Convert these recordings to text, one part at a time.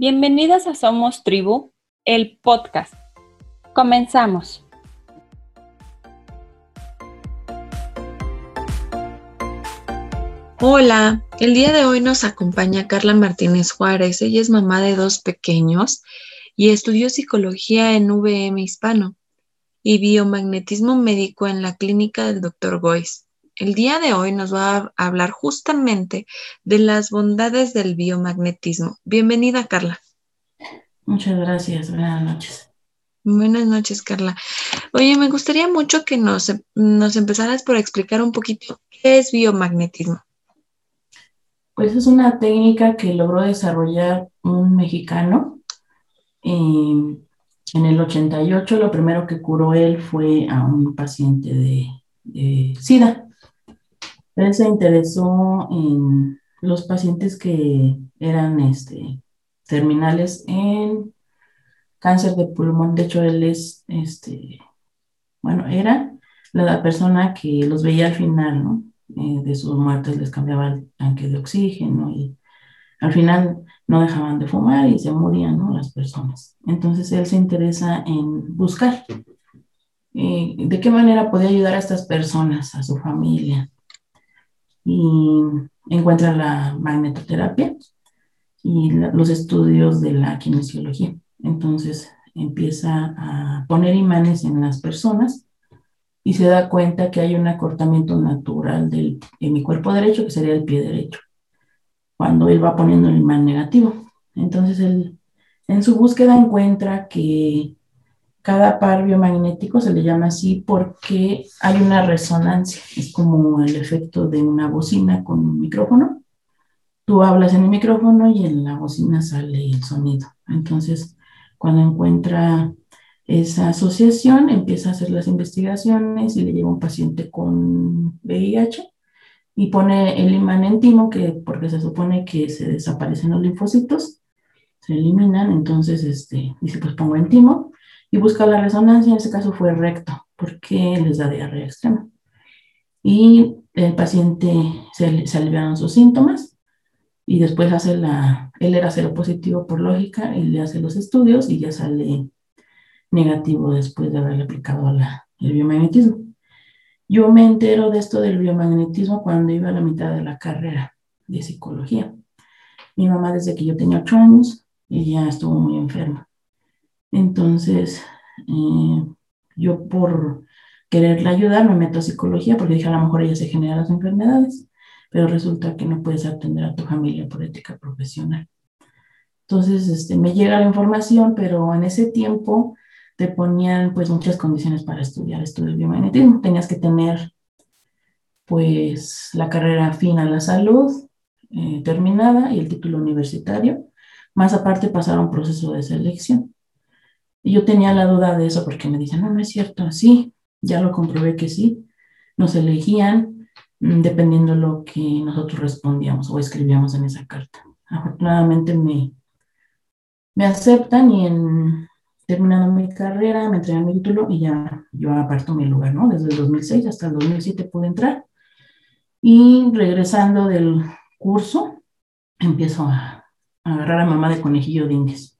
Bienvenidas a Somos Tribu, el podcast. Comenzamos. Hola, el día de hoy nos acompaña Carla Martínez Juárez. Ella es mamá de dos pequeños y estudió psicología en VM Hispano y biomagnetismo médico en la clínica del Dr. Goiz. El día de hoy nos va a hablar justamente de las bondades del biomagnetismo. Bienvenida, Carla. Muchas gracias. Buenas noches. Buenas noches, Carla. Oye, me gustaría mucho que nos, nos empezaras por explicar un poquito qué es biomagnetismo. Pues es una técnica que logró desarrollar un mexicano. Eh, en el 88 lo primero que curó él fue a un paciente de, SIDA. Él se interesó en los pacientes que eran este, terminales en cáncer de pulmón. De hecho, él es, este, bueno, era la persona que los veía al final, ¿no? Eh, de sus muertes les cambiaba el tanque de oxígeno y al final no dejaban de fumar y se morían ¿no? las personas. Entonces él se interesa en buscar eh, de qué manera podía ayudar a estas personas, a su familia. Y encuentra la magnetoterapia y los estudios de la kinesiología. Entonces empieza a poner imanes en las personas y se da cuenta que hay un acortamiento natural del, en mi cuerpo derecho, que sería el pie derecho cuando él va poniendo el imán negativo. Entonces, él, en su búsqueda encuentra que cada par biomagnético se le llama así porque hay una resonancia, es como el efecto de una bocina con un micrófono. Tú hablas en el micrófono y en la bocina sale el sonido. Entonces, cuando encuentra esa asociación, empieza a hacer las investigaciones y le llega un paciente con VIH y pone el imán en timo, que, porque se supone que se desaparecen los linfocitos, se eliminan, entonces este, dice, pues pongo en timo y busca la resonancia, en ese caso fue recto, porque les da diarrea extrema. Y el paciente se, se aliviaron sus síntomas y después hace la, él era cero positivo por lógica, y le hace los estudios y ya sale negativo después de haberle aplicado la, el biomagnetismo. Yo me entero de esto del biomagnetismo cuando iba a la mitad de la carrera de psicología. Mi mamá desde que yo tenía ocho años, ella estuvo muy enferma. Entonces, eh, yo por quererla ayudar me meto a psicología porque dije a lo mejor ella se genera las enfermedades, pero resulta que no puedes atender a tu familia por ética profesional. Entonces, este, me llega la información, pero en ese tiempo te ponían pues muchas condiciones para estudiar esto del biomagnetismo. Tenías que tener pues la carrera fin a la salud eh, terminada y el título universitario, más aparte pasar un proceso de selección. Yo tenía la duda de eso porque me dicen, no, no es cierto, sí, ya lo comprobé que sí, nos elegían mm, dependiendo de lo que nosotros respondíamos o escribíamos en esa carta. Afortunadamente me, me aceptan y terminando mi carrera, me entregan mi título y ya yo aparto mi lugar, ¿no? Desde el 2006 hasta el 2007 pude entrar. Y regresando del curso, empiezo a, agarrar a mamá de conejillo de indias.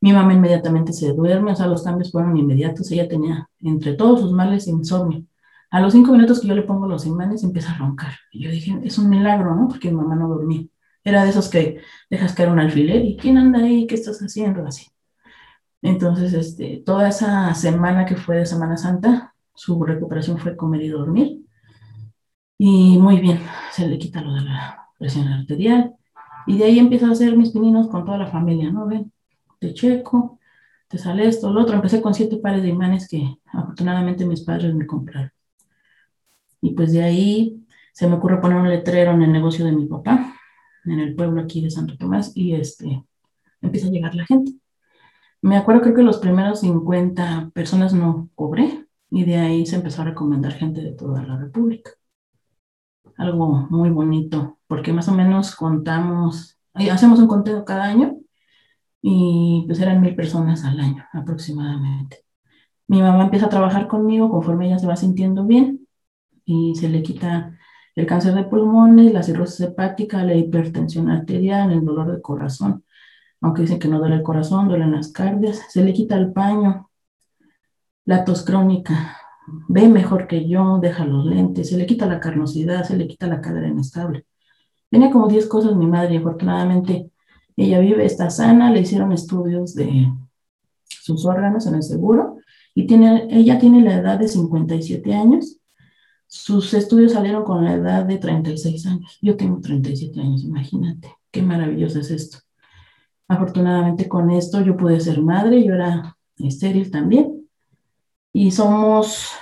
Mi mamá inmediatamente se duerme, o sea, los cambios fueron inmediatos. Ella tenía entre todos sus males insomnio. A los cinco minutos que yo le pongo los imanes, empieza a roncar. Y yo dije, es un milagro, ¿no? Porque mi mamá no dormía. Era de esos que dejas caer un alfiler y ¿quién anda ahí? ¿Qué estás haciendo? Así. Entonces, este, toda esa semana que fue de Semana Santa, su recuperación fue comer y dormir. Y muy bien, se le quita lo de la presión arterial. Y de ahí empiezo a hacer mis pininos con toda la familia, ¿no? Ven, te checo, te sale esto, lo otro. Empecé con siete pares de imanes que afortunadamente mis padres me compraron. Y pues de ahí se me ocurre poner un letrero en el negocio de mi papá, en el pueblo aquí de Santo Tomás, y este, empieza a llegar la gente. Me acuerdo, creo que los primeros 50 personas no cobré y de ahí se empezó a recomendar gente de toda la República. Algo muy bonito, porque más o menos contamos, eh, hacemos un conteo cada año y pues eran mil personas al año aproximadamente. Mi mamá empieza a trabajar conmigo conforme ella se va sintiendo bien y se le quita el cáncer de pulmones, la cirrosis hepática, la hipertensión arterial, el dolor de corazón aunque dicen que no duele el corazón, duelen las cardias, se le quita el paño, la tos crónica, ve mejor que yo, deja los lentes, se le quita la carnosidad, se le quita la cadera inestable. Tenía como 10 cosas mi madre y afortunadamente ella vive, está sana, le hicieron estudios de sus órganos en el seguro y tiene, ella tiene la edad de 57 años. Sus estudios salieron con la edad de 36 años. Yo tengo 37 años, imagínate, qué maravilloso es esto. Afortunadamente con esto yo pude ser madre, yo era estéril también. Y somos,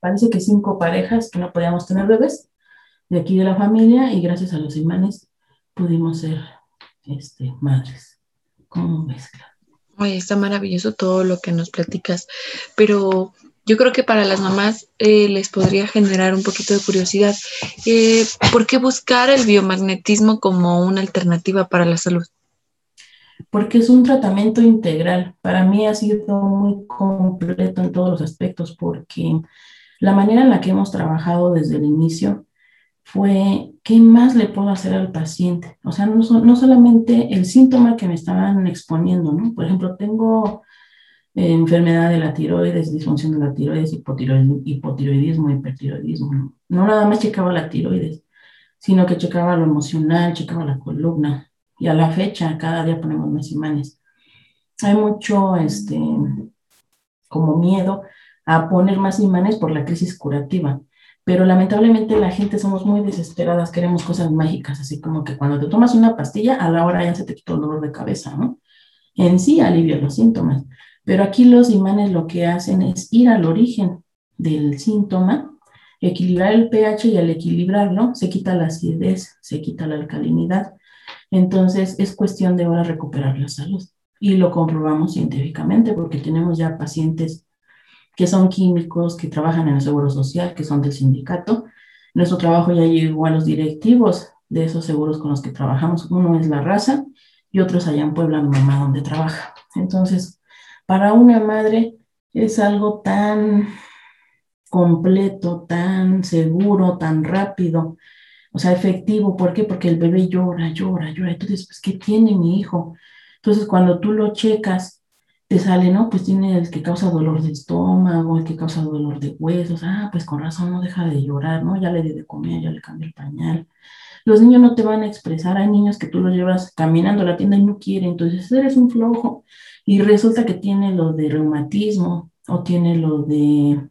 parece que cinco parejas que no podíamos tener bebés de aquí de la familia y gracias a los imanes pudimos ser este, madres. ¿Cómo mezcla? Oye, está maravilloso todo lo que nos platicas, pero yo creo que para las mamás eh, les podría generar un poquito de curiosidad. Eh, ¿Por qué buscar el biomagnetismo como una alternativa para la salud? Porque es un tratamiento integral. Para mí ha sido muy completo en todos los aspectos, porque la manera en la que hemos trabajado desde el inicio fue qué más le puedo hacer al paciente. O sea, no, no solamente el síntoma que me estaban exponiendo, ¿no? Por ejemplo, tengo eh, enfermedad de la tiroides, disfunción de la tiroides, hipotiroidismo, hipertiroidismo. ¿no? no nada más checaba la tiroides, sino que checaba lo emocional, checaba la columna. Y a la fecha, cada día ponemos más imanes. Hay mucho, este, como miedo a poner más imanes por la crisis curativa pero lamentablemente la gente somos muy desesperadas, queremos cosas mágicas, así como que cuando te tomas una pastilla, a la hora ya se te quitó el dolor de cabeza, ¿no? En sí alivia los síntomas, pero aquí los imanes lo que hacen es ir al origen del síntoma, equilibrar el pH y al equilibrarlo se quita la acidez, se quita la alcalinidad. Entonces es cuestión de ahora recuperar la salud. Y lo comprobamos científicamente porque tenemos ya pacientes que son químicos, que trabajan en el Seguro Social, que son del sindicato. Nuestro trabajo ya llegó a los directivos de esos seguros con los que trabajamos. Uno es La Raza y otro es allá en Puebla, mi mamá, donde trabaja. Entonces, para una madre es algo tan completo, tan seguro, tan rápido, o sea, efectivo. ¿Por qué? Porque el bebé llora, llora, llora. Entonces, pues, ¿qué tiene mi hijo? Entonces, cuando tú lo checas te sale, ¿no? Pues tiene el que causa dolor de estómago, el que causa dolor de huesos, ah, pues con razón no deja de llorar, ¿no? Ya le di de comer, ya le cambié el pañal. Los niños no te van a expresar, hay niños que tú los llevas caminando a la tienda y no quieren, entonces eres un flojo y resulta que tiene lo de reumatismo o tiene lo de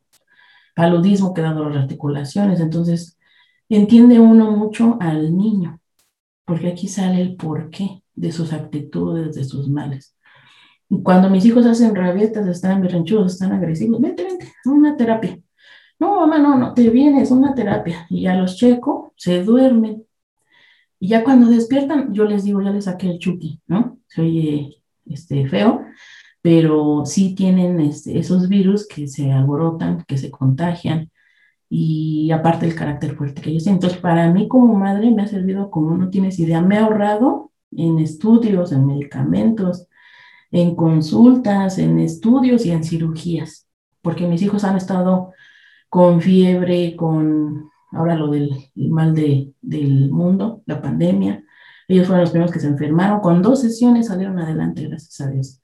paludismo que da dolor de articulaciones, entonces entiende uno mucho al niño, porque aquí sale el porqué de sus actitudes, de sus males. Cuando mis hijos hacen rabietas, están berrinchudos, están agresivos, vente, vente, una terapia. No, mamá, no, no, te vienes, una terapia. Y ya los checo, se duermen. Y ya cuando despiertan, yo les digo, ya les saqué el chuki, ¿no? Se oye este, feo, pero sí tienen este, esos virus que se alborotan, que se contagian, y aparte el carácter fuerte que ellos tienen. Entonces, para mí como madre me ha servido como no tienes idea, me ha ahorrado en estudios, en medicamentos, en consultas, en estudios y en cirugías, porque mis hijos han estado con fiebre, con ahora lo del mal de, del mundo, la pandemia. Ellos fueron los primeros que se enfermaron. Con dos sesiones salieron adelante, gracias a Dios.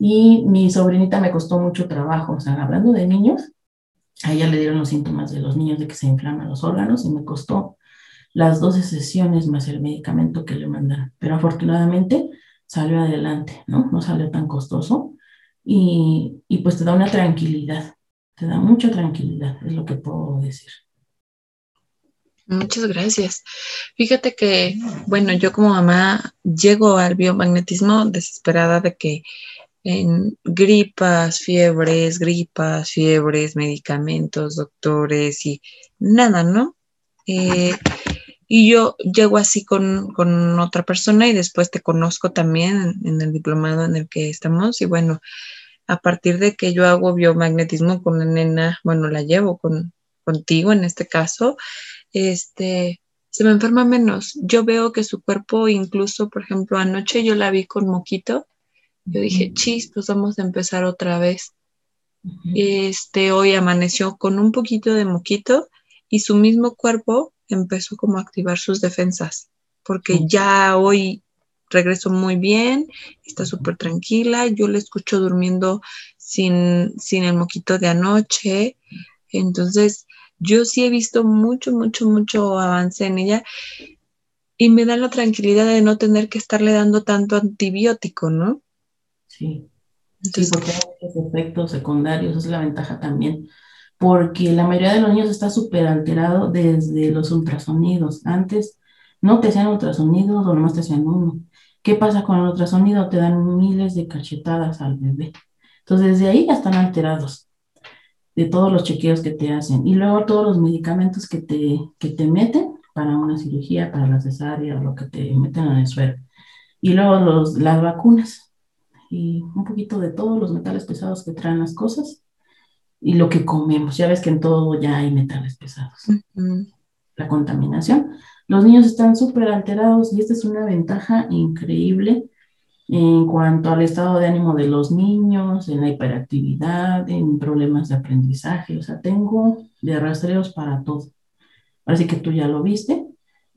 Y mi sobrinita me costó mucho trabajo, o sea, hablando de niños, a ella le dieron los síntomas de los niños de que se inflaman los órganos y me costó las 12 sesiones más el medicamento que le mandaron. Pero afortunadamente salió adelante, ¿no? No salió tan costoso y, y pues te da una tranquilidad, te da mucha tranquilidad, es lo que puedo decir. Muchas gracias. Fíjate que, bueno, yo como mamá llego al biomagnetismo desesperada de que en gripas, fiebres, gripas, fiebres, medicamentos, doctores y nada, ¿no? Eh, y yo llego así con, con, otra persona y después te conozco también en, el diplomado en el que estamos. Y bueno, a partir de que yo hago biomagnetismo con la nena, bueno, la llevo con, contigo en este caso, este, se me enferma menos. Yo veo que su cuerpo, incluso, por ejemplo, anoche yo la vi con moquito. Yo dije, chis, pues vamos a empezar otra vez. Este, hoy amaneció con un poquito de moquito y su mismo cuerpo empezó como a activar sus defensas, porque ya hoy regreso muy bien, está súper tranquila, yo la escucho durmiendo sin, sin el moquito de anoche, entonces yo sí he visto mucho, mucho, mucho avance en ella y me da la tranquilidad de no tener que estarle dando tanto antibiótico, ¿no? Sí. sí, porque hay efectos secundarios, es la ventaja también, porque la mayoría de los niños está súper alterado desde los ultrasonidos. Antes no te hacían ultrasonidos o nomás te hacían uno. ¿Qué pasa con el ultrasonido? Te dan miles de cachetadas al bebé. Entonces, desde ahí ya están alterados de todos los chequeos que te hacen. Y luego todos los medicamentos que te, que te meten para una cirugía, para la cesárea, lo que te meten en el suelo. Y luego los, las vacunas y un poquito de todos los metales pesados que traen las cosas y lo que comemos. Ya ves que en todo ya hay metales pesados. La contaminación. Los niños están súper alterados y esta es una ventaja increíble en cuanto al estado de ánimo de los niños, en la hiperactividad, en problemas de aprendizaje. O sea, tengo de rastreos para todo. Así que tú ya lo viste.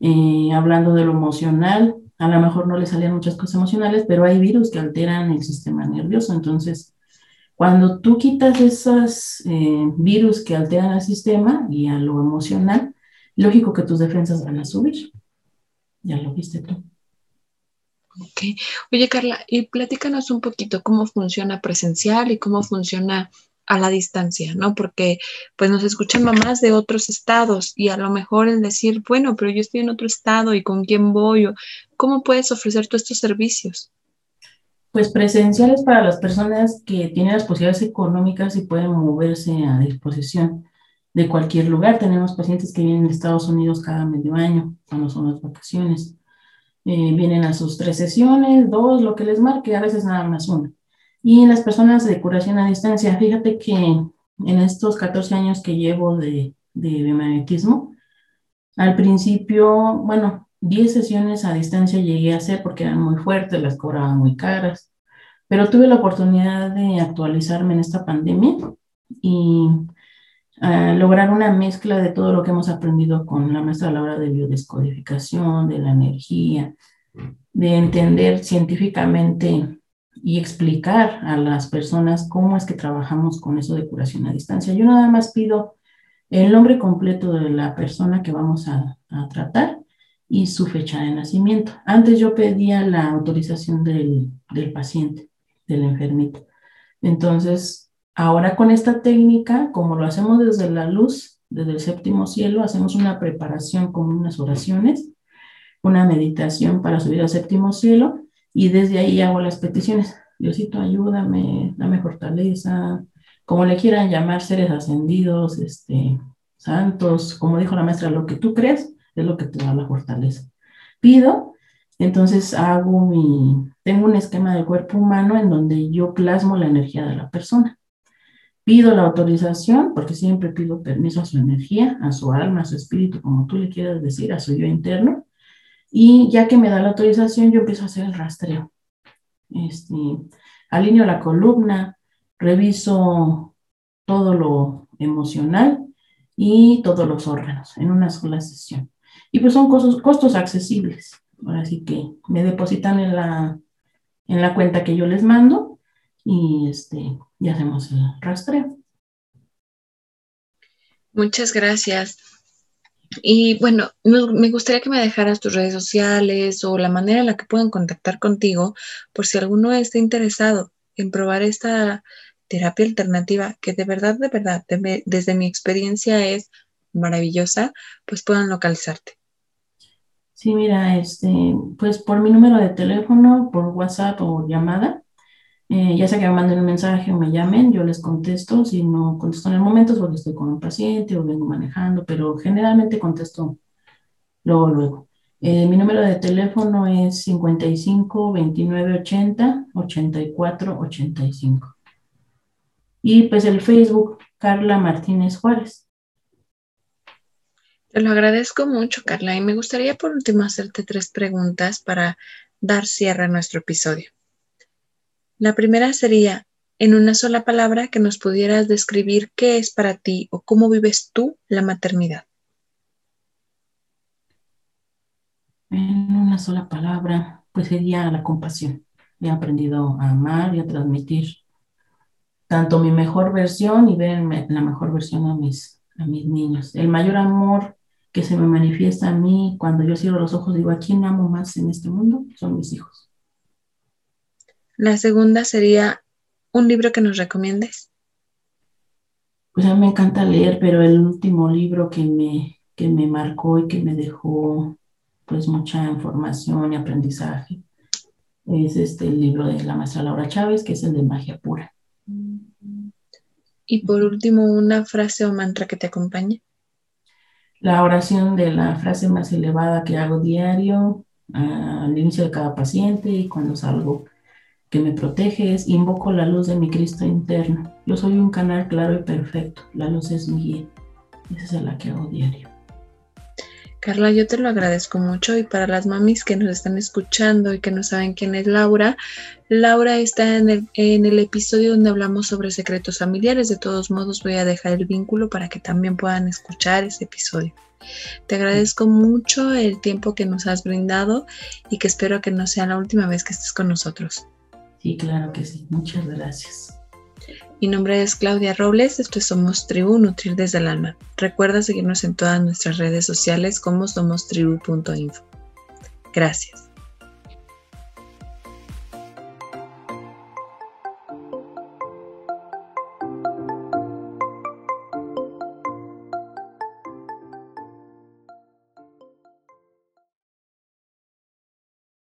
Eh, hablando de lo emocional, a lo mejor no le salían muchas cosas emocionales, pero hay virus que alteran el sistema nervioso. Entonces, cuando tú quitas esos eh, virus que alteran el sistema y a lo emocional, lógico que tus defensas van a subir. Ya lo viste tú. Ok. Oye, Carla, y platícanos un poquito cómo funciona presencial y cómo funciona a la distancia, ¿no? Porque pues nos escuchan mamás de otros estados y a lo mejor el decir, bueno, pero yo estoy en otro estado y con quién voy, ¿cómo puedes ofrecer tú estos servicios? Pues presenciales para las personas que tienen las posibilidades económicas y pueden moverse a disposición de cualquier lugar. Tenemos pacientes que vienen de Estados Unidos cada medio año, cuando son las vacaciones. Eh, vienen a sus tres sesiones, dos, lo que les marque, a veces nada más una. Y las personas de curación a distancia, fíjate que en estos 14 años que llevo de, de biomagnetismo, al principio, bueno, 10 sesiones a distancia llegué a hacer porque eran muy fuertes, las cobraban muy caras, pero tuve la oportunidad de actualizarme en esta pandemia y uh, lograr una mezcla de todo lo que hemos aprendido con la maestra a la hora de biodescodificación, de la energía, de entender científicamente y explicar a las personas cómo es que trabajamos con eso de curación a distancia. Yo nada más pido el nombre completo de la persona que vamos a tratar y su fecha de nacimiento. Antes yo pedía la autorización del, del paciente, del enfermito. Entonces, ahora con esta técnica, como lo hacemos desde la luz, desde el séptimo cielo, hacemos una preparación con unas oraciones, una meditación para subir al séptimo cielo y desde ahí hago las peticiones. Diosito, ayúdame, dame fortaleza, como le quieran llamar, seres ascendidos, este, santos, como dijo la maestra, lo que tú crees es lo que te da la fortaleza. Pido, entonces hago mi, tengo un esquema de cuerpo humano en donde yo plasmo la energía de la persona. Pido la autorización, porque siempre pido permiso a su energía, a su alma, a su espíritu, como tú le quieras decir, a su yo interno. Y ya que me da la autorización, yo empiezo a hacer el rastreo. Este, alineo la columna, reviso todo lo emocional y todos los órganos en una sola sesión. Y pues son costos, costos accesibles. Así que me depositan en la, en la cuenta que yo les mando y, este, y hacemos el rastreo. Muchas gracias. Y bueno, me gustaría que me dejaras tus redes sociales o la manera en la que pueden contactar contigo por si alguno está interesado en probar esta terapia alternativa que de verdad, de verdad, desde mi experiencia es maravillosa, pues puedan localizarte. Sí, mira, este, pues por mi número de teléfono, por WhatsApp o llamada, eh, ya sea que me manden un mensaje o me llamen, yo les contesto. Si no contesto en el momento porque estoy con un paciente o vengo manejando, pero generalmente contesto luego, luego. Eh, mi número de teléfono es 55 29 80 84 85. Y pues el Facebook, Carla Martínez Juárez. Te lo agradezco mucho, Carla, y me gustaría por último hacerte tres preguntas para dar cierre a nuestro episodio. La primera sería, en una sola palabra, que nos pudieras describir qué es para ti o cómo vives tú la maternidad. En una sola palabra. pues sería la compasión. He aprendido a amar y a transmitir tanto mi mejor versión y ver la mejor versión a mis, a mis niños. El mayor amor que se me manifiesta a mí cuando yo cierro los ojos, digo, ¿a quién amo más en este mundo? Son mis hijos. La segunda sería un libro que nos recomiendes. Pues a mí me encanta leer, pero el último libro que me, que me marcó y que me dejó pues mucha información y aprendizaje es este el libro de la maestra Laura Chávez, que es el de magia pura. Y por último, una frase o mantra que te acompañe. La oración de la frase más elevada que hago diario al inicio de cada paciente y cuando salgo que me protege es invoco la luz de mi Cristo interno. Yo soy un canal claro y perfecto. La luz es mi guía. Esa es la que hago diario. Carla, yo te lo agradezco mucho y para las mamis que nos están escuchando y que no saben quién es Laura, Laura está en el, en el episodio donde hablamos sobre secretos familiares. De todos modos, voy a dejar el vínculo para que también puedan escuchar ese episodio. Te agradezco mucho el tiempo que nos has brindado y que espero que no sea la última vez que estés con nosotros. Sí, claro que sí. Muchas gracias. Mi nombre es Claudia Robles, esto es Somos Tribu, Nutrir desde el Alma. Recuerda seguirnos en todas nuestras redes sociales como somostribu.info. Gracias.